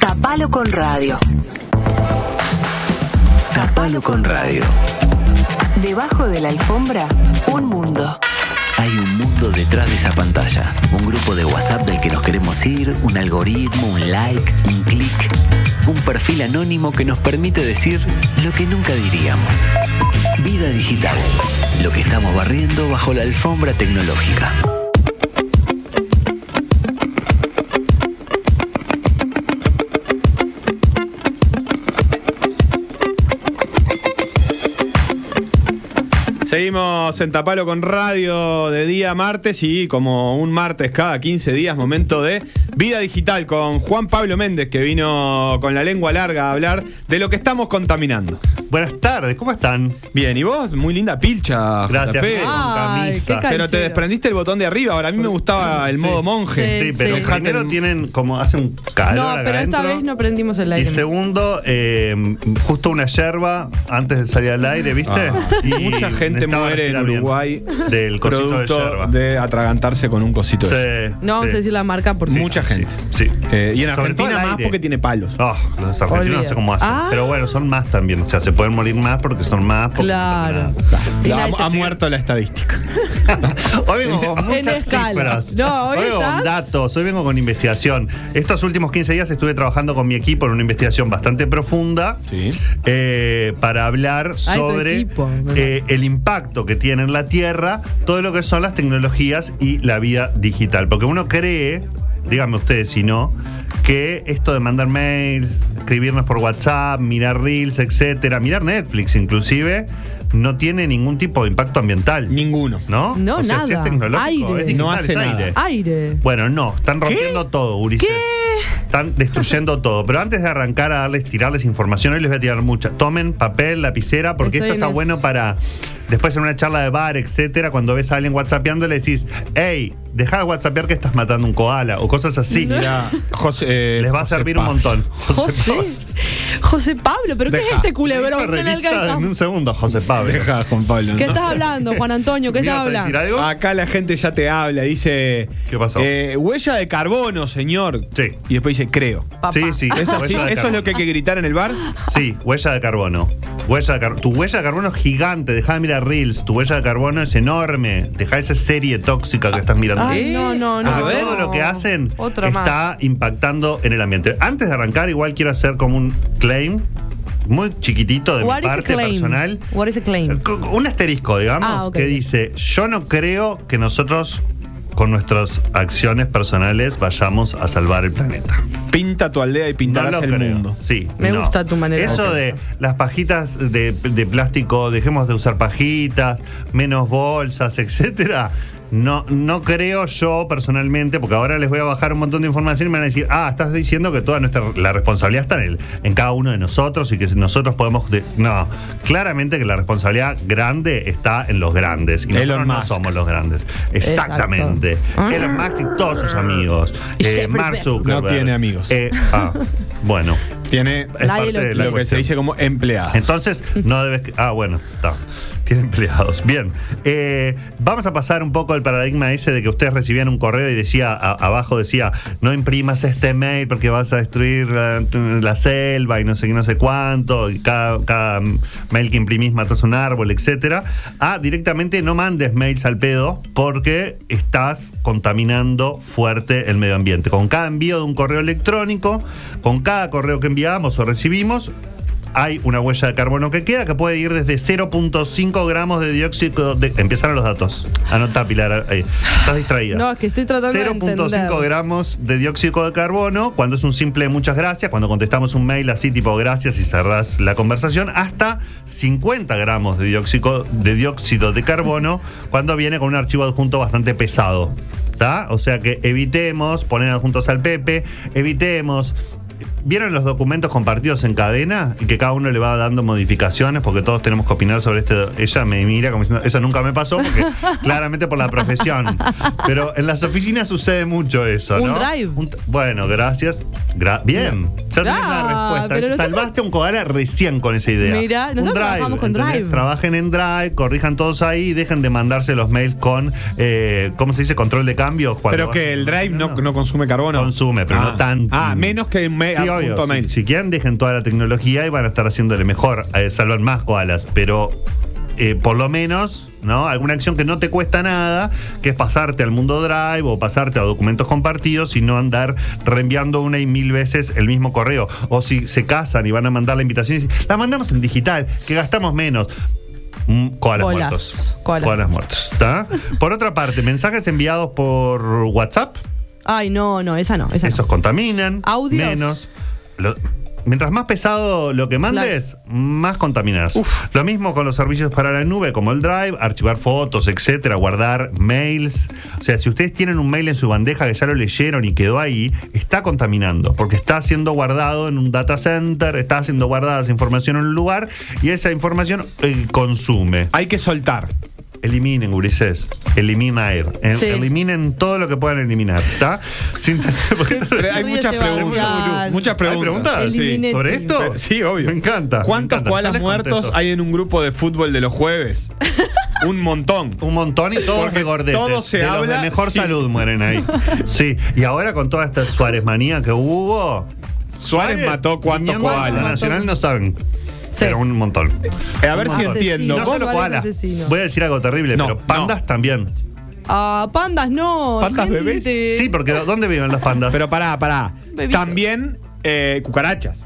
Tapalo con radio. Tapalo con radio. Debajo de la alfombra, un mundo. Hay un mundo detrás de esa pantalla. Un grupo de WhatsApp del que nos queremos ir, un algoritmo, un like, un clic. Un perfil anónimo que nos permite decir lo que nunca diríamos. Vida digital. Lo que estamos barriendo bajo la alfombra tecnológica. Seguimos en Tapalo con Radio de día martes y como un martes cada 15 días, momento de vida digital con Juan Pablo Méndez que vino con la lengua larga a hablar de lo que estamos contaminando. Buenas tardes, ¿cómo están? Bien, ¿y vos? Muy linda pilcha. Gracias, JP. con Ay, camisa. Pero te desprendiste el botón de arriba. Ahora a mí me gustaba el modo monje. Sí, Sí, pero sí. primero tienen como hace un calor No, acá pero esta vez no prendimos el Y aire. segundo, eh, justo una yerba antes de salir al aire, ¿viste? Ah, Y mucha gente muere en Uruguay del cosito de yerba. de, atragantarse con un cosito de Sí, No vamos a decir la marca porque. Mucha gente. Sí. Eh, y en Sobre Argentina al más aire. porque tiene palos. Oh, los argentinos no sé cómo hacen. Ah. Pero bueno, son más también. O sea, se pueden morir más porque son más. porque no Claro. pasa Ha, muerto la estadística. Hoy vengo con En muchas escala. cifras. No, hoy vengo con datos, hoy vengo con investigación. Estos últimos 15 días estuve trabajando con mi equipo en una investigación bastante profunda Sí. eh, para hablar tu sobre equipo, ¿verdad? eh, el impacto que tiene en la Tierra todo lo que son las tecnologías y la vida digital. Porque uno cree, díganme ustedes si no, que esto de mandar mails, escribirnos por WhatsApp, mirar reels, etcétera, mirar Netflix inclusive, no tiene ningún tipo de impacto ambiental. Ninguno. ¿No? No, o sea, si es nada. tecnológico, Aire. es digital, No hace es nada. aire. Aire. Bueno, no, están rompiendo todo, Ulises. Están destruyendo todo. Pero antes de arrancar a darles, tirarles información, hoy les voy a tirar mucha. Tomen papel, lapicera, porque Estoy esto está eso. bueno para después en una charla de bar, etcétera, cuando ves a alguien whatsappeando, le decís, hey, deja de whatsappear que estás matando un koala, o cosas así. Mira, José, eh, Les va a servir un montón. José. José Pablo, ¿pero qué es este culebrón en el un segundo, José Pablo. Deja, Juan Pablo. ¿Qué estás hablando, Juan Antonio? ¿Qué ¿Me estás ibas a decir hablando? algo? Acá la gente ya te habla, dice. ¿Qué pasó? eh, huella de carbono, señor. Sí. Y después dice, creo. Papá. Sí, sí. ¿Eso es lo que hay que gritar en el bar? Sí, huella de carbono. Huella de car- tu huella de carbono es gigante. Deja de mirar Reels. Tu huella de carbono es enorme. Deja esa serie tóxica que estás mirando. Ay, no, no, no. Porque no. todo lo que hacen Otra más. está impactando en el ambiente. Antes de arrancar, igual quiero hacer como un claim muy chiquitito de What mi is a parte personal. What is a claim? Co- Un asterisco, digamos, Ah, que dice: Yo no creo que nosotros, con nuestras acciones personales, vayamos a salvar el planeta. Pinta tu aldea y pintarás No lo el creo. mundo. Sí. Me no. gusta tu manera de Eso de las pajitas de, de plástico, dejemos de usar pajitas, menos bolsas, etcétera. No, no creo yo personalmente, porque ahora les voy a bajar un montón de información y me van a decir, ah, estás diciendo que toda nuestra la responsabilidad está en, el- en cada uno de nosotros y que nosotros podemos. de- no, claramente que la responsabilidad grande está en los grandes. Y nosotros Elon no Musk. somos los grandes. Exactamente. Exacto. Elon Musk y todos sus amigos. Y Eh, Mark. Zuckerberg. No tiene amigos. Eh, ah, bueno. Tiene Es Nadie parte lo de la lo que se dice como empleado. Entonces, no debes. Ah, bueno, está. Tiene empleados. Bien. Eh, vamos a pasar un poco el paradigma ese de que ustedes recibían un correo y decía, abajo decía, no imprimas este mail porque vas a destruir la, selva y no sé qué, no sé cuánto, y cada, mail que imprimís matas un árbol, etcétera. A directamente no mandes mails al pedo porque estás contaminando fuerte el medio ambiente. Con cada envío de un correo electrónico, con cada correo que enviamos o recibimos, hay una huella de carbono que queda que puede ir desde 0.5 gramos de dióxido de... Empiezan los datos. Anota, Pilar. ahí. Estás distraída. No, es que estoy tratando de 0.5 entender. gramos de dióxido de carbono cuando es un simple muchas gracias, cuando contestamos un mail así tipo gracias y cerrás la conversación, hasta 50 gramos de dióxido de, dióxido de carbono cuando viene con un archivo adjunto bastante pesado. ¿tá? O sea que evitemos poner adjuntos al Pepe, evitemos ¿Vieron los documentos compartidos en cadena? Y que cada uno le va dando modificaciones porque todos tenemos que opinar sobre este. Ella me mira como diciendo, eso nunca me pasó porque claramente por la profesión. Pero en las oficinas sucede mucho eso, Un ¿no? drive. t- bueno, gracias. Gra- Bien. Ya tenés Ah, la respuesta. nosotros- Salvaste un koala recién con esa idea. Mirá, Un nosotros trabajamos con ¿entendés? Drive. Trabajen en Drive, corrijan todos ahí y dejen de mandarse los mails con, eh, ¿cómo se dice? Control de cambios. Pero que el Drive no, no consume carbono. Consume, pero Ah. no tanto. Ah, menos que Sí, a obvio. punto Si, quieren, dejen toda la tecnología y van a estar haciéndole mejor, eh, salvan más koalas. Pero eh, por lo menos, ¿no? Alguna acción que no te cuesta nada, que es pasarte al mundo Drive o pasarte a documentos compartidos y no andar reenviando una y mil veces el mismo correo. O si se casan y van a mandar la invitación y dicen, la mandamos en digital, que gastamos menos. Mm, Koalas muertos. Koalas. Muertos. ¿está? Por otra parte, mensajes enviados por WhatsApp. Ay, no, no, esa no, esa Esos no. contaminan. Audios. Menos. Lo- mientras más pesado lo que mandes, más contaminas. Lo mismo con los servicios para la nube, como el Drive, archivar fotos, etcétera, guardar mails. O sea, si ustedes tienen un mail en su bandeja que ya lo leyeron y quedó ahí, está contaminando, porque está siendo guardado en un data center, está siendo guardada esa información en un lugar y esa información eh, consume. Hay que soltar. Eliminen, Ulises. Eliminar. Sí. Eliminen todo lo que puedan eliminar. ¿Está? Sin tener- porque- hay muchas preguntas. Muchas ¿Hay preguntas. preguntas? Sí. ¿Sobre esto? Pero- sí, obvio. Me encanta. me ¿Cuántos encanta. Yo koalas les muertos contesto. hay en un grupo de fútbol de los jueves? un montón. Un montón y todos Porque regordetes. todo se de los habla, de mejor sí. salud mueren ahí. Sí. Y ahora con toda esta Suárez manía que hubo. Suárez mató cuántos koalas. Nacional no saben. Sí. Pero un montón. Eh, a ver si Asesino. entiendo. No Vos- solo asesino. Voy a decir algo terrible, No, pero pandas no. también. Ah, pandas no. ¿Pandas gente. bebés? Sí, porque ¿dónde viven los pandas? Pero pará, pará. Bebito. También eh, cucarachas.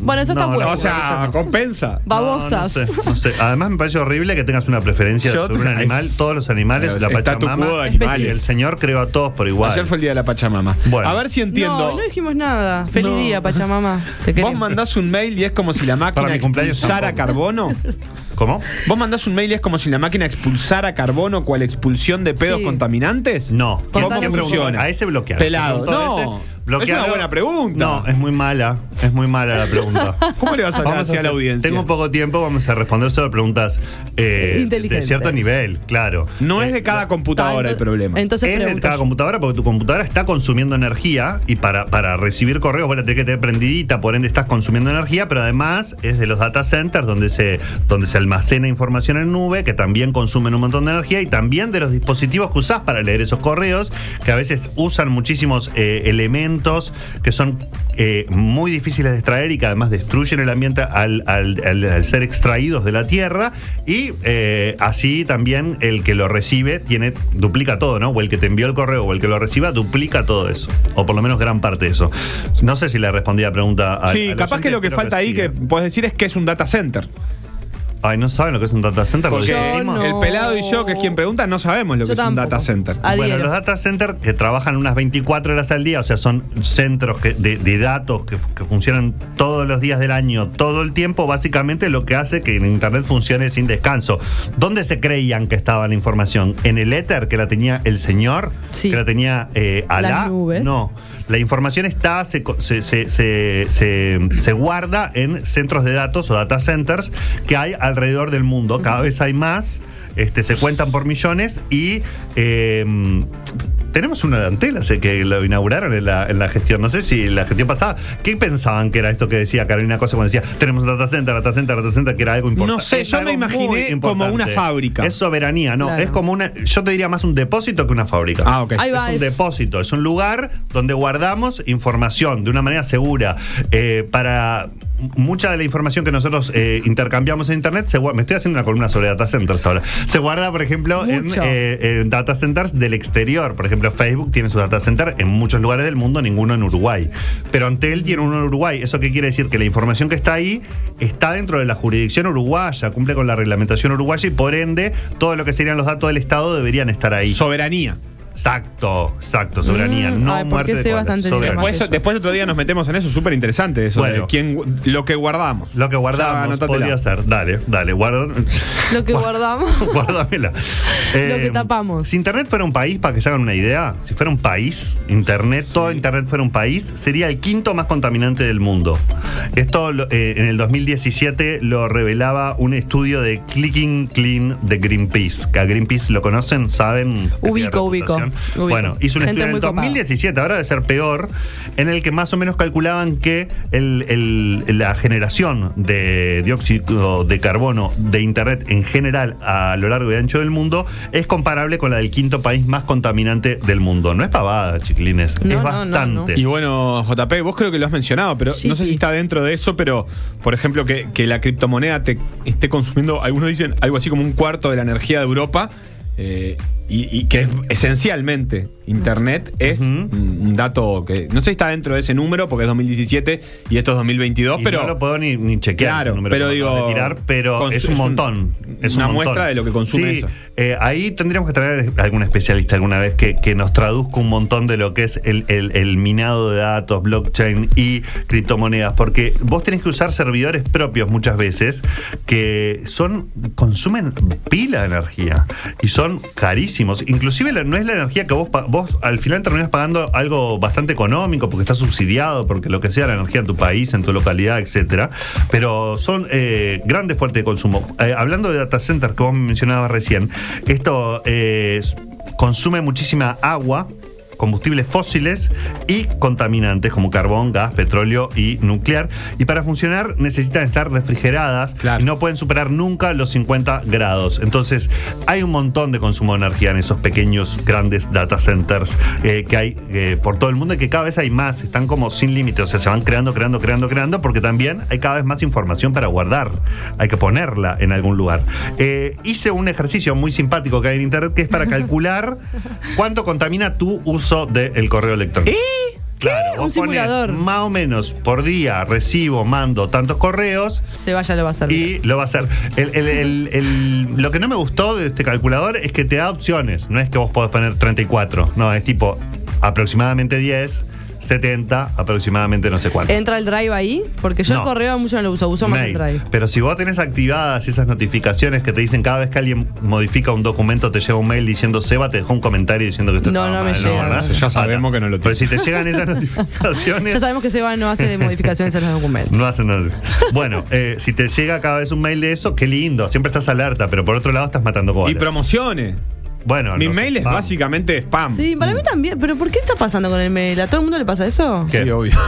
Bueno, eso está No, bueno. O sea, compensa. Babosas. No, no sé, no sé. Además me parece horrible que tengas una preferencia Yo sobre un te- animal. Todos los animales, la está tu Pachamama. cubo de y animales. el Señor creó a todos por igual. Ayer fue el día de la Pachamama. Bueno. A ver si entiendo. No, no dijimos nada. Feliz No. día, Pachamama. Te Vos queremos. mandás un mail y es como si la Para máquina mi cumpleaños expulsara tampoco. carbono. ¿Cómo? ¿Vos mandás un mail y es como si la máquina expulsara carbono cual expulsión de pedos Sí. contaminantes? No. ¿Cómo Contanos funciona? A ese bloquear. Pelado. No, es una buena pregunta. No, es muy mala. Es muy mala la pregunta. ¿Cómo le vas a Vamos así a la audiencia? Tengo poco tiempo, vamos a responder solo preguntas eh, de cierto nivel, claro. No Eh, es de cada computadora el problema. Entonces es de cada yo. computadora porque tu computadora está consumiendo energía y para, para recibir correos vos la tenés que tener prendidita, por ende estás consumiendo energía, pero además es de los data centers donde se, donde se almacena información en nube que también consumen un montón de energía y también de los dispositivos que usás para leer esos correos que a veces usan muchísimos eh, elementos que son eh, muy difíciles de extraer y que además destruyen el ambiente al, al- al- al ser extraídos de la tierra y eh, así también el que lo recibe tiene duplica todo, ¿no? O el que te envió el correo o el que lo reciba duplica todo eso, o por lo menos gran parte de eso. No sé si le respondí a la pregunta. a- sí, capaz que lo que falta ahí que eh. puedes decir es que es un data center. Ay, no saben lo que es un data center. ¿Lo Porque Yo dijimos? no. el pelado y yo, que es quien pregunta, no sabemos lo Yo que es un data center. Bueno, los data centers que trabajan unas 24 horas al día, o sea, son centros que- de, de datos que, que funcionan todos los días del año, todo el tiempo, básicamente lo que hace que en Internet funcione sin descanso. ¿Dónde se creían que estaba la información? ¿En el éter que la tenía el señor? Sí. ¿Que la tenía eh, Alá? Las nubes. No. La información está, se, se- se- se guarda en centros de datos o data centers que hay alrededor del mundo. Cada vez hay más, este, se cuentan por millones y eh, tenemos una de Antela, sé que lo inauguraron en la, en la gestión. No sé si la gestión pasada, ¿qué pensaban que era esto que decía Carolina Cosa cuando decía tenemos un data center, data center, data center, que era algo importante? No sé, Es yo me imaginé como una fábrica. Es soberanía, no, Claro. es como una, yo te diría más un depósito que una fábrica. Ah, ok. Ahí va, es un depósito, es un lugar donde guardamos información de una manera segura. Eh, para mucha de la información que nosotros eh, intercambiamos en Internet, se guarda, me estoy haciendo una columna sobre data centers ahora. Se guarda, por ejemplo, en, eh, en data centers del exterior. Por ejemplo, Facebook tiene su data center en muchos lugares del mundo, ninguno en Uruguay. Pero Antel tiene uno en Uruguay. ¿Eso qué quiere decir? Que la información que está ahí está dentro de la jurisdicción uruguaya, cumple con la reglamentación uruguaya y por ende todo lo que serían los datos del Estado deberían estar ahí. Soberanía. Exacto, exacto, soberanía. Mm, no ay, ¿por muerte de idioma? Después, después otro día nos metemos en eso, súper interesante eso, Bueno. de quién, lo que guardamos. Lo que Ya, guardamos anótatela. podría ser. Dale, dale, guarda. Lo que guardamos. Guárdamela. Lo que tapamos. Si Internet fuera un país, para que se hagan una idea, si fuera un país, Internet, todo Internet fuera un país, sería el quinto más contaminante del mundo. Esto eh, en el 2017 lo revelaba un estudio de Clicking Clean de Greenpeace. Que a Greenpeace lo conocen, saben. Ubico, ubico, Bueno, hizo un Gente estudio en el muy copada. 2017, ahora debe ser peor, en el que más o menos calculaban que el- el- la generación de dióxido de carbono de Internet en general a lo largo y ancho del mundo es comparable con la del quinto país más contaminante del mundo. No es pavada, chiquilines, No, es no, no, bastante. Y bueno, JP, vos creo que lo has mencionado, pero Sí, no sé sí. si está dentro de eso, pero por ejemplo que, que la criptomoneda te esté consumiendo, algunos dicen algo así como un cuarto de la energía de Europa, eh, y, que es esencialmente Internet es un un dato que no sé si está dentro de ese número, porque es 2017 y esto es 2022, Y pero no lo puedo ni, ni chequear, Claro, el número pero digo, tirar, pero es un es un- montón. es una un montón. muestra de lo que consume Sí, eso. eh, ahí tendríamos que traer a algún especialista alguna vez que, que nos traduzca un montón de lo que es el, el- el minado de datos, blockchain y criptomonedas, porque vos tenés que usar servidores propios muchas veces que son consumen pila de energía y son carísimos. Inclusive no es la energía que vos vos al final terminás pagando algo bastante económico porque está subsidiado, porque lo que sea la energía en tu país, en tu localidad, etcétera. Pero son eh, grandes fuentes de consumo. Eh, hablando de data centers que vos mencionabas recién, esto eh, consume muchísima agua combustibles fósiles y contaminantes como carbón, gas, petróleo y nuclear. Y para funcionar necesitan estar refrigeradas Claro. y no pueden superar nunca los 50 grados. Entonces hay un montón de consumo de energía en esos pequeños, grandes data centers eh, que hay eh, por todo el mundo y que cada vez hay más. Están como sin límite, o sea, se van creando, creando, creando, creando porque también hay cada vez más información para guardar. Hay que ponerla en algún lugar. Eh, hice un ejercicio muy simpático que hay en internet que es para calcular cuánto contamina tu uso del correo electrónico. Claro, Un vos simulador. más o menos por día recibo, mando tantos correos Se vaya, lo va a hacer. y lo va a hacer. El- el- el- el- lo que no me gustó de este calculador es que te da opciones. No es que vos podés poner 34. No, es tipo aproximadamente 10, 70, aproximadamente no sé cuánto. ¿Entra el drive ahí? Porque yo No. el correo mucho no lo uso, uso más el drive. Pero si vos tenés activadas esas notificaciones que te dicen cada vez que alguien modifica un documento, te llega un mail diciendo Seba, te dejó un comentario diciendo que esto No, estaba no me mal", llega. ¿verdad? Eso ya sabemos que no lo Pero tiene. si te llegan esas notificaciones. Ya sabemos que Seba no hace modificaciones en los documentos. No hacen nada. Bueno, eh, si te llega cada vez un mail de eso, qué lindo, siempre estás alerta, pero por otro lado estás matando y colas. promociones. Bueno, Mi no sé, mail es básicamente spam. Sí, para mí también. ¿Pero por qué está pasando con el mail? ¿A todo el mundo le pasa eso? ¿Qué? Sí, obvio.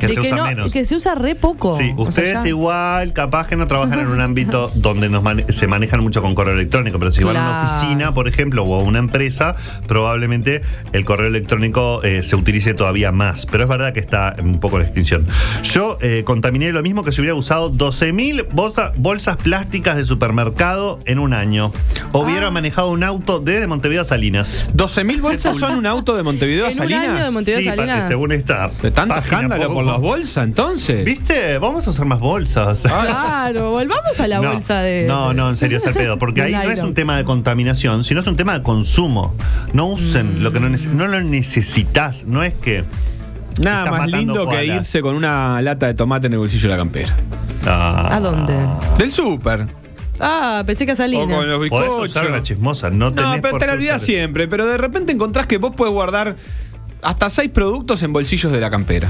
Que De se que, usa no, menos. que se usa re poco. Sí, O sea, ustedes ya- igual, capaz que no trabajan en un ámbito donde nos mane- se manejan mucho con correo electrónico, pero si van a una Claro. oficina, por ejemplo, o a una empresa, probablemente el correo electrónico eh, se utilice todavía más. Pero es verdad que está un poco en extinción. Yo eh, contaminé lo mismo que si hubiera usado 12.000 bolsa- bolsas plásticas de supermercado en un año. O hubiera Ah. manejado un auto desde Montevideo a Salinas. 12.000 bolsas son un auto de Montevideo a En un Salinas. año de Montevideo Sí, a Salinas. Según esta De tanto escándalo por las bolsas, entonces. ¿Viste? Vamos a usar más bolsas. Claro, volvamos a la no, bolsa de. No, no, en serio, es el pedo. Porque de ahí no es un tema de contaminación, sino es un tema de consumo. No usen lo que no, Mm. no lo necesitas. No es que. Nada más lindo que irse con una lata de tomate en el bolsillo de la campera. Ah. ¿A dónde? Del súper. Ah, pensé que a O con Salinas. los Podés bizcochos. usar una chismosa. No, No, pero por te la qué olvidas usar- siempre. Pero de repente encontrás que vos puedes guardar hasta seis productos en bolsillos de la campera.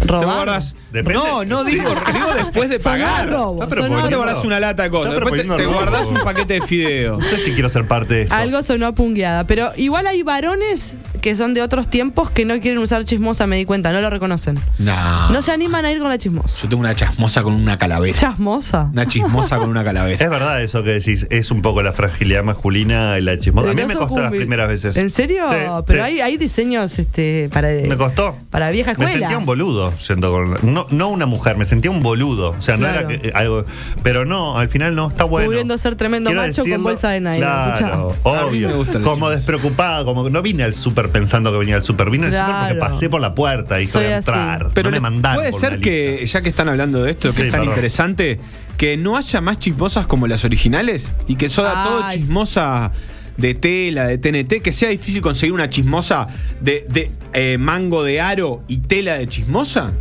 Te Robar. guardas. Depende. No, no digo, digo después de Sonó pagar. robo, Ah, pero sonó No te Poniendo- guardas una lata de cosas. Está Después te, te proponiendo robo. guardás un paquete de fideos. No sé si quiero ser parte de esto. Algo sonó a pungueada. Pero igual hay varones que son de otros tiempos que no quieren usar chismosa, me di cuenta, no lo reconocen. No. No se animan a ir con la chismosa. Yo tengo una chasmosa con una calavera. Chasmosa. Una chismosa con una calavera. Es verdad eso que decís, es un poco la fragilidad masculina y la chismosa. A mí me costó las primeras veces. ¿En serio? Sí, Pero sí. Hay, hay diseños este, para. Me costó. Para vieja Me escuela. sentía un boludo yendo con. No, no una mujer, me sentía un boludo. O sea, Claro. no era que, algo. Pero no, al final no está bueno. Pudiendo ser tremendo Quiero macho con bolsa de nylon, Claro, obvio. me Como despreocupado, como que no vine al súper pensando que venía al súper. Vine al súper porque Claro. pasé por la puerta y voy a entrar. Pero no me mandaron. puede ser que, ya que están hablando de esto, Sí, que es tan perdón. interesante, que no haya más chismosas como las originales y que soda todo Ay. chismosa de tela, de TNT, que sea difícil conseguir una chismosa de, de, eh, mango de aro y tela de chismosa?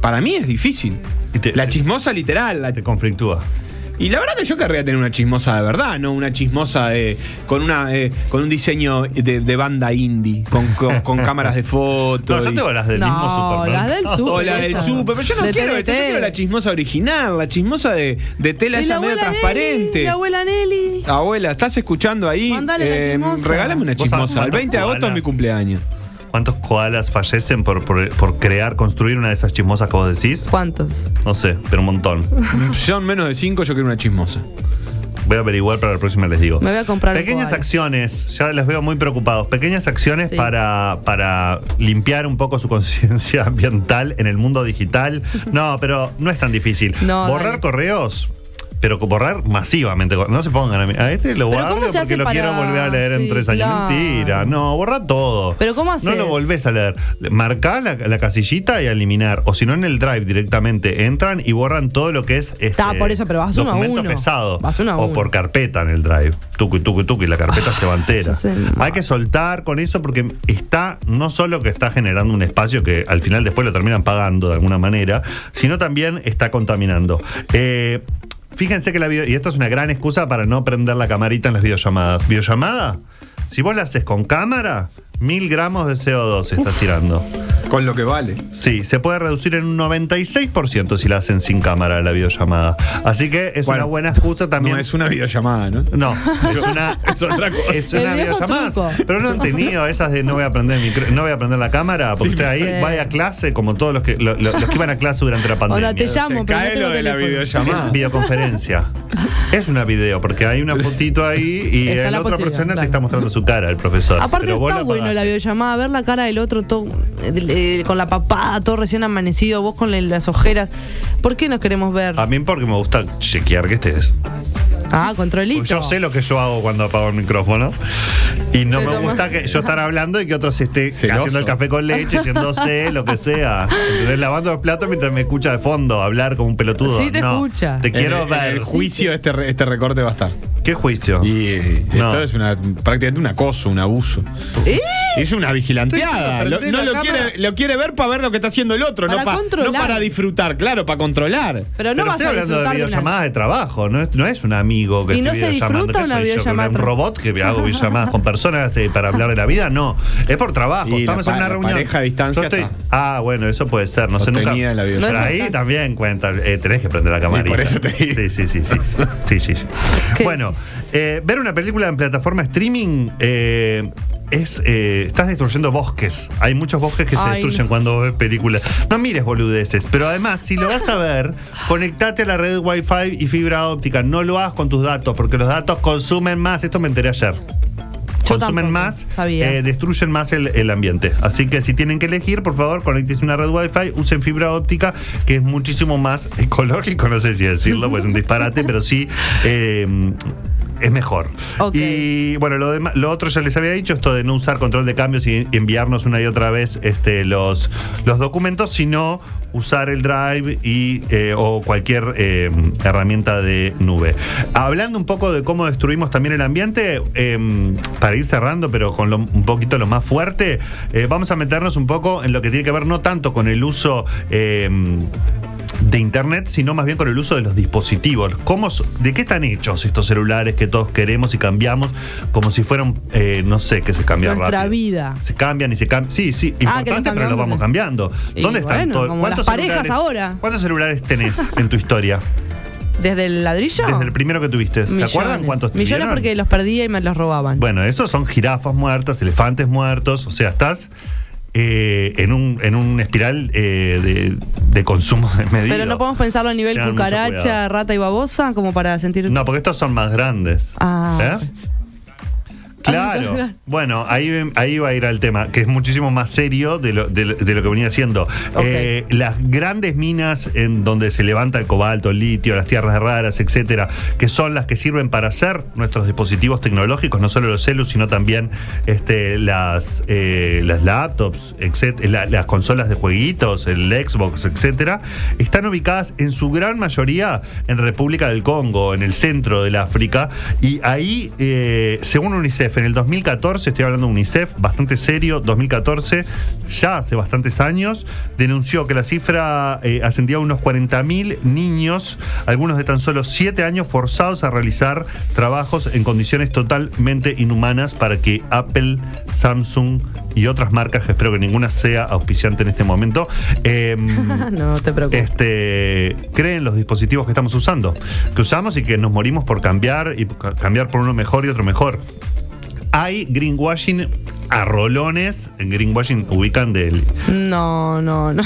Para mí es difícil. Te- la chismosa literal. la- Te conflictúa. Y la verdad que yo querría tener una chismosa de verdad, no una chismosa de, con una eh, con un diseño de, de banda indie, con, con- con cámaras de fotos. No, yo tengo las del mismo No, supermercado. las del super. o la del super, pero yo no De quiero yo quiero la chismosa original, la chismosa de, de tela Y esa medio transparente. Nelly, la abuela Nelly. Abuela, ¿estás escuchando ahí? Chismosa. regálame una ¿Vos sabés chismosa. El cuántos 20 de agosto es mi cumpleaños. ¿Cuántos koalas fallecen por, por, por crear, construir una de esas chismosas que vos decís? ¿Cuántos? No sé, pero un montón. Son menos de 5, yo quiero una chismosa. Voy a averiguar para la próxima les digo. Me voy a comprar Pequeñas acciones, ya les veo muy preocupados. Pequeñas acciones Sí. para, para limpiar un poco su conciencia ambiental en el mundo digital. No, pero no es tan difícil. No, Borrar dale. correos. Pero borrar masivamente. No se pongan a mí. A este lo guardo ¿cómo se porque lo para- quiero volver a leer en Sí, tres años. claro. Mentira. No, borra todo. Pero ¿cómo No haces? lo volvés a leer. Marcá la, la casillita y a eliminar. O si no, en el drive directamente entran y borran todo lo que es. Este, Está, por eso, pero vas uno a uno. pesado. Vas uno a o por carpeta en el drive. Tuki, tuki, tuki. La carpeta se va entera. sé, no. Hay que soltar con eso porque está, no solo que está generando un espacio que al final después lo terminan pagando de alguna manera, sino también está contaminando. Eh, fíjense que la video, y esto es una gran excusa para no prender la camarita en las videollamadas. ¿Videollamada? Si vos la haces con cámara, mil gramos de CO2 se está tirando. Con lo que vale. Sí, se puede reducir en un 96% si la hacen sin cámara la videollamada. Así que es Bueno, una buena excusa también. No es una videollamada, ¿no? No, es una, Es otra cosa. Es una videollamada. truco. Pero no han tenido esas de no voy a prender el micro- no voy a prender la cámara, porque Sí, usted ahí sí. vaya a clase como todos los que lo- lo- los que iban a clase durante la pandemia. Hola, te llamo, Se pero cae lo de la videollamada. Es videoconferencia. Es una video, porque hay una fotito ahí y Está la, la otra te está mostrando su cara, el profesor. Aparte Pero vos está bueno apagás. la videollamada, ver la cara del otro todo, eh, eh, con la papada, todo recién amanecido, vos con las ojeras. ¿Por qué nos queremos ver? A mí porque me gusta chequear que estés. Ah, controlito. Yo sé lo que yo hago cuando apago el micrófono. Y no me gusta que yo estar hablando y que otro se esté Celoso. haciendo el café con leche, yéndose, lo que sea. Entonces, lavando los platos mientras me escucha de fondo hablar como un pelotudo. Sí, te No, escucha. Te quiero en, en ver. el juicio este, re- este recorte va a estar. ¿Qué juicio? Y eh, No. esto es una, prácticamente un acoso, un abuso. ¿Eh? Es una vigilanteada. Estoy Lo- diciendo, no lo la quiere, lo quiere ver para ver lo que está haciendo el otro, no, Para pa- controlar. no para disfrutar, claro, para controlar. Pero no Pero vas estoy a hablando de disfrutar de videollamadas una... de trabajo, no es, no es un amigo que ¿Y no se videollamando. disfruta ¿Qué una soy yo, videollamada ¿Un tra- robot que hago videollamadas con personas eh, para hablar de la vida? No, es por trabajo. Y Estamos la en pa- una la reunión. pareja a distancia Yo estoy- está. Ah, bueno, eso puede ser. No sé nunca. Sostenida en la videollamada. No es ahí también cuenta. eh, tenés que prender la camarita. por eso te digo. Sí, sí, sí. sí, sí. Sí, sí, sí. Qué Bueno, eh, ver una película en plataforma streaming eh, es. eh, estás destruyendo bosques. Hay muchos bosques que se Ay, destruyen no. cuando ves películas. No mires boludeces. Pero además, si lo vas a ver, conectate a la red Wi-Fi y fibra óptica. No lo hagas con tus datos, porque los datos consumen más. Esto me enteré ayer. Yo Consumen tampoco más, eh, destruyen más el, el ambiente. Así que si tienen que elegir, por favor, conéctense una red Wi-Fi, usen fibra óptica, que es muchísimo más ecológico, no sé si decirlo, pues es un disparate, pero sí eh, es mejor. Y bueno, lo, demás- lo otro ya les había dicho, esto de no usar control de cambios y enviarnos una y otra vez este, los, los documentos, sino usar el Drive y, eh, o cualquier eh, herramienta de nube. Hablando un poco de cómo destruimos también el ambiente, eh, para ir cerrando, pero con lo- un poquito lo más fuerte, eh, vamos a meternos un poco en lo que tiene que ver no tanto con el uso... de internet, sino más bien con el uso de los dispositivos. ¿Cómo, ¿De qué están hechos estos celulares que todos queremos y cambiamos como si fueran, eh, no sé, que se cambian Nuestra rápido? vida. Se cambian y se cambian. Sí, sí, Ah, importante, pero lo cambiamos, vamos cambiando. Y ¿Dónde están todos? ¿Cuántos las parejas celulares- ahora. ¿Cuántos celulares tenés en tu historia? ¿Desde el ladrillo? Desde el primero que tuviste. ¿Se acuerdan cuántos Millones tuvieron? porque los perdía y me los robaban. Bueno, esos son jirafas muertas, elefantes muertos, o sea, estás eh, en, un, en un espiral eh, de, de consumo desmedido. Pero no podemos pensarlo a nivel Tengan cucaracha, rata y babosa como para sentir... No, porque estos son más grandes. Ah. ¿Eh? Claro. Bueno, ahí, ahí va a ir al tema, que es muchísimo más serio de lo, de lo- de lo que venía haciendo. Ok. Eh, las grandes minas en donde se levanta el cobalto, el litio, las tierras raras, etcétera, que son las que sirven para hacer nuestros dispositivos tecnológicos, no solo los celus, sino también este, las, eh, las laptops, etcétera, la- las consolas de jueguitos, el Xbox, etcétera, están ubicadas en su gran mayoría en República del Congo, en el centro del África, y ahí, eh, según UNICEF, UNICEF en el 2014, estoy hablando de UNICEF, bastante serio, 2014, ya hace bastantes años, denunció que la cifra eh, ascendía a unos 40.000 niños, algunos de tan solo 7 años, forzados a realizar trabajos en condiciones totalmente inhumanas para que Apple, Samsung y otras marcas, que espero que ninguna sea auspiciante en este momento, eh, no te preocupes. este, creen los dispositivos que estamos usando, que usamos y que nos morimos por cambiar y ca- cambiar por uno mejor y otro mejor. Hay greenwashing a rolones, en greenwashing ubican del No, no, no.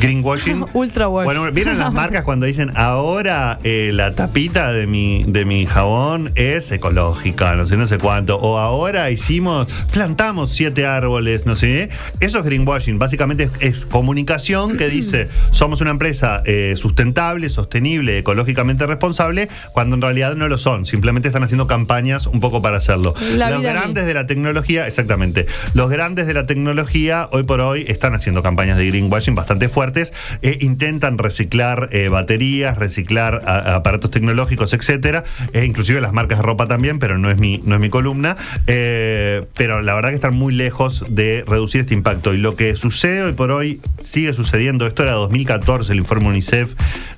Greenwashing. Ultra wash. Bueno, ¿vieron las marcas cuando dicen ahora eh, la tapita de mi, de mi jabón es ecológica, no sé, no sé cuánto? O ahora hicimos, plantamos siete árboles, no sé. Eso es greenwashing. Básicamente es, es comunicación que dice somos una empresa eh, sustentable, sostenible, ecológicamente responsable, cuando en realidad no lo son. Simplemente están haciendo campañas un poco para hacerlo. La Los grandes de la tecnología, exactamente. Los grandes de la tecnología hoy por hoy están haciendo campañas de greenwashing bastante fuertes. eh, intentan reciclar eh, baterías, reciclar aparatos tecnológicos, etcétera. eh, inclusive las marcas de ropa también, pero no es mi, no es mi columna. Eh, pero la verdad que están muy lejos de reducir este impacto. Y lo que sucede hoy por hoy sigue sucediendo. Esto era 2014, el informe UNICEF.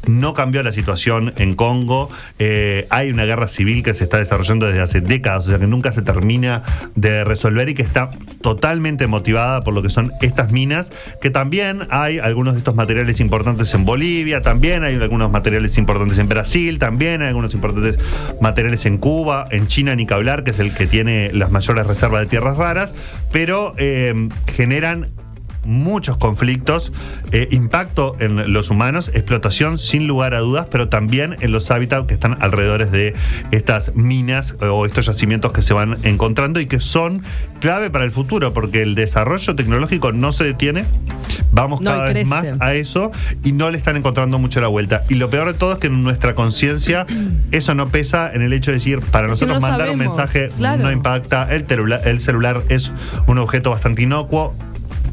No cambió la situación en Congo. Hay una guerra civil que se está desarrollando desde hace décadas, o sea que nunca se termina de resolver y que está totalmente motivada por lo que son estas minas, que también hay algunos de estos materiales importantes en Bolivia, también hay algunos materiales importantes en Brasil, también hay algunos importantes materiales en Cuba, en China ni que hablar, que es el que tiene las mayores reservas de tierras raras, pero eh, generan muchos conflictos, eh, impacto en los humanos, explotación sin lugar a dudas, pero también en los hábitats que están alrededor de estas minas eh, o estos yacimientos que se van encontrando y que son clave para el futuro, porque el desarrollo tecnológico no se detiene, vamos No, cada vez más a eso y no le están encontrando mucho la vuelta. Y lo peor de todo es que en nuestra conciencia eso no pesa en el hecho de decir, para Es nosotros no mandar un mensaje claro. no impacta, el, el celular es un objeto bastante inocuo.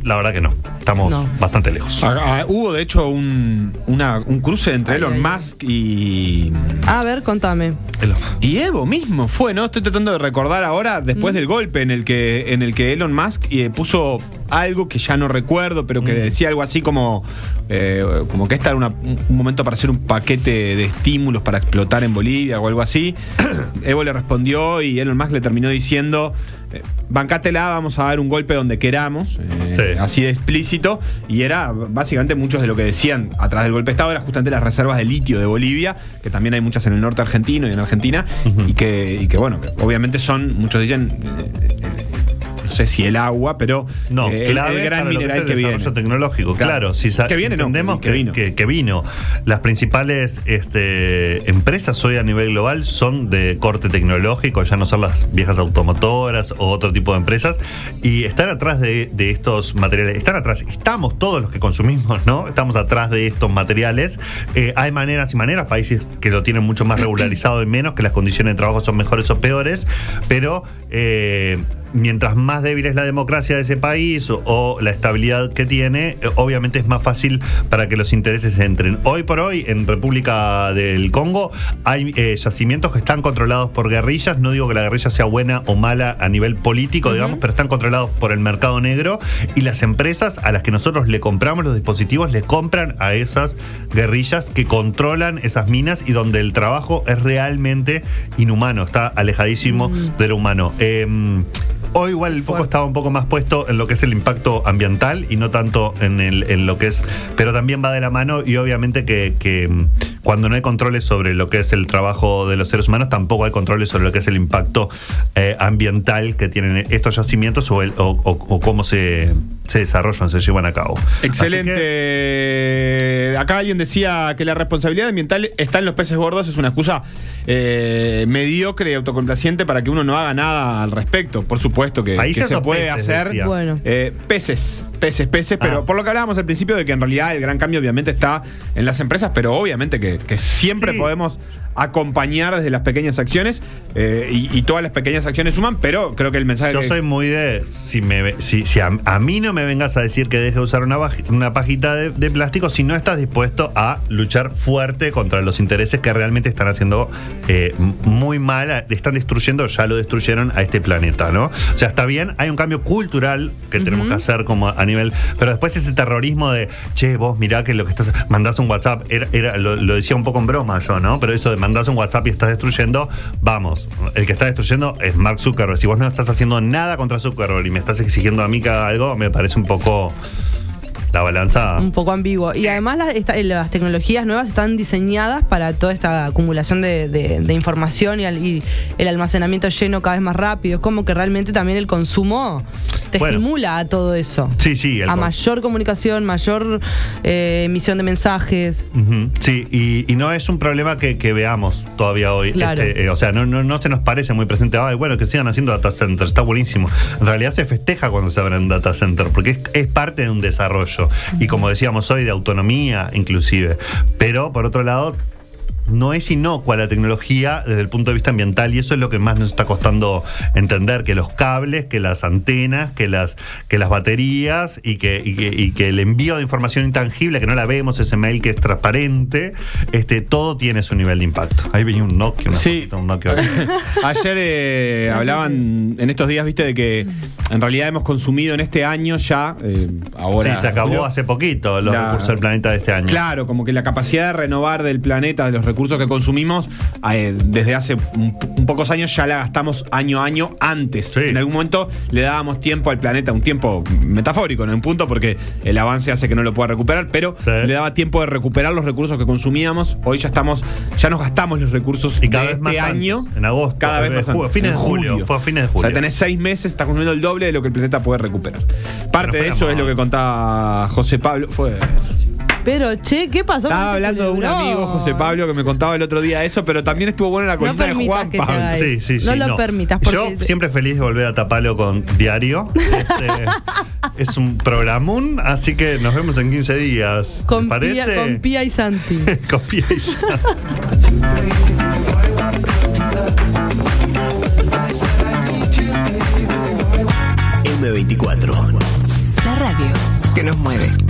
La verdad que no, estamos No. bastante lejos. Ah, ah, hubo de hecho un, una- un cruce entre Ay, Elon ay. Musk y, A ver, contame. El- y Evo mismo fue, ¿no? Estoy tratando de recordar ahora, después del golpe en el que, en el que Elon Musk eh, puso algo que ya no recuerdo, pero que decía algo así como, eh, como que este era una- un momento para hacer un paquete de estímulos para explotar en Bolivia o algo así. Evo le respondió y Elon Musk le terminó diciendo, eh, bancátela, vamos a dar un golpe donde queramos, eh, Sí. así de explícito, y era básicamente muchos de lo que decían atrás del golpe de Estado, era justamente las reservas de litio de Bolivia, que también hay muchas en el norte argentino y en Argentina, y, que, y que bueno, obviamente son, muchos dicen, eh, eh, no sé si el agua, pero No, eh, clave el, gran lo que es mineral el que, viene. desarrollo tecnológico, claro. si, que si viene, no, entendemos que, que, vino. que- que vino. Las principales este, empresas hoy a nivel global son de corte tecnológico, ya no son las viejas automotoras o otro tipo de empresas, y están atrás de, de estos materiales. Están atrás, estamos todos los que consumimos, ¿no? Estamos atrás de estos materiales. Eh, hay maneras y maneras, países que lo tienen mucho más regularizado y menos, que las condiciones de trabajo son mejores o peores, pero eh, mientras más débil es la democracia de ese país o, o la estabilidad que tiene, eh, obviamente es más fácil para que los intereses entren. Hoy por hoy, en República del Congo, hay eh, yacimientos que están controlados por guerrillas. No digo que la guerrilla sea buena o mala a nivel político, digamos, pero están controlados por el mercado negro y las empresas a las que nosotros le compramos los dispositivos le compran a esas guerrillas que controlan esas minas y donde el trabajo es realmente inhumano, está alejadísimo de lo humano. Em, Hoy igual el foco estaba un poco más puesto en lo que es el impacto ambiental y no tanto en, el, en lo que es, pero también va de la mano y obviamente que, que, cuando no hay controles sobre lo que es el trabajo de los seres humanos, tampoco hay controles sobre lo que es el impacto eh, ambiental que tienen estos yacimientos o, el- o- o- o cómo se, se desarrollan, se llevan a cabo. Excelente. que- Acá alguien decía que la responsabilidad ambiental está en los peces gordos, es una excusa eh, mediocre y autocomplaciente para que uno no haga nada al respecto. Por suputo que, Países que se puede peces, hacer. Bueno. Eh, peces. peces, peces, pero Ah. por lo que hablábamos al principio de que en realidad el gran cambio obviamente está en las empresas, pero obviamente que, que siempre Sí. podemos acompañar desde las pequeñas acciones eh, y, y todas las pequeñas acciones suman, pero creo que el mensaje Yo que- soy muy de. Si, me, si, si a, a mí no me vengas a decir que deje de usar una, una pajita de, de plástico si no estás dispuesto a luchar fuerte contra los intereses que realmente están haciendo eh, muy mal, están destruyendo, ya lo destruyeron a este planeta, ¿no? O sea, está bien, hay un cambio cultural que tenemos que hacer como a nivel. Pero después ese terrorismo de, che, vos mirá que lo que estás. mandás un WhatsApp, era, era- lo, lo decía un poco en broma yo, ¿no? Pero eso de mandás un WhatsApp y estás destruyendo, vamos, el que está destruyendo es Mark Zuckerberg. Si vos no estás haciendo nada contra Zuckerberg y me estás exigiendo a mí que algo, me parece un poco la balanza. Un poco ambiguo. Y además las, esta- eh, las tecnologías nuevas están diseñadas para toda esta acumulación de, de- de información y, al- y el almacenamiento lleno cada vez más rápido. Es como que realmente también el consumo te Bueno. estimula a todo eso. Sí, sí, el a mayor comunicación, mayor eh, emisión de mensajes. Sí, y, y no es un problema que, que veamos todavía hoy. Claro. Este, eh, o sea, no, no, no se nos parece muy presente. Ay, bueno, que sigan haciendo data centers, está buenísimo. En realidad se festeja cuando se abren data center, porque es, es parte de un desarrollo. Y como decíamos hoy, de autonomía inclusive. Pero, por otro lado, no es inocua la tecnología desde el punto de vista ambiental y eso es lo que más nos está costando entender, que los cables, que las antenas, que las, que las baterías y que, y que, y que el envío de información intangible, que no la vemos, ese mail que es transparente, este, todo tiene su nivel de impacto. Ahí venía un Nokia, una Sí. un Nokia. Ayer eh, hablaban en estos días, viste, de que en realidad hemos consumido en este año ya, eh, ahora. sí, se acabó julio, hace poquito los La- recursos del planeta de este año. Claro, como que la capacidad de renovar del planeta, de los recursos que consumimos, eh, desde hace un, un pocos años ya la gastamos año a año antes. Sí. En algún momento le dábamos tiempo al planeta, un tiempo metafórico, no en punto, porque el avance hace que no lo pueda recuperar, pero Sí. le daba tiempo de recuperar los recursos que consumíamos. Hoy ya estamos, ya nos gastamos los recursos Y cada de vez más este antes, año. en agosto, Cada vez eh, más antes, fines de julio, fue a fines de O julio. sea, tenés seis meses, está consumiendo el doble de lo que el planeta puede recuperar. Parte de eso es lo que contaba José Pablo. Fue, pero, che, ¿qué pasó? Estaba este hablando de un amigo, José Pablo, que me contaba el otro día eso, pero también estuvo bueno la columna de Juan Pablo. Sí, sí, sí, no, lo permitas. Yo siempre feliz de volver a taparlo con Diario. Este, es un programón, así que nos vemos en 15 días. Con, ¿te parece? Con Pía y Santi. con Pía y Santi. M24. La radio que nos mueve.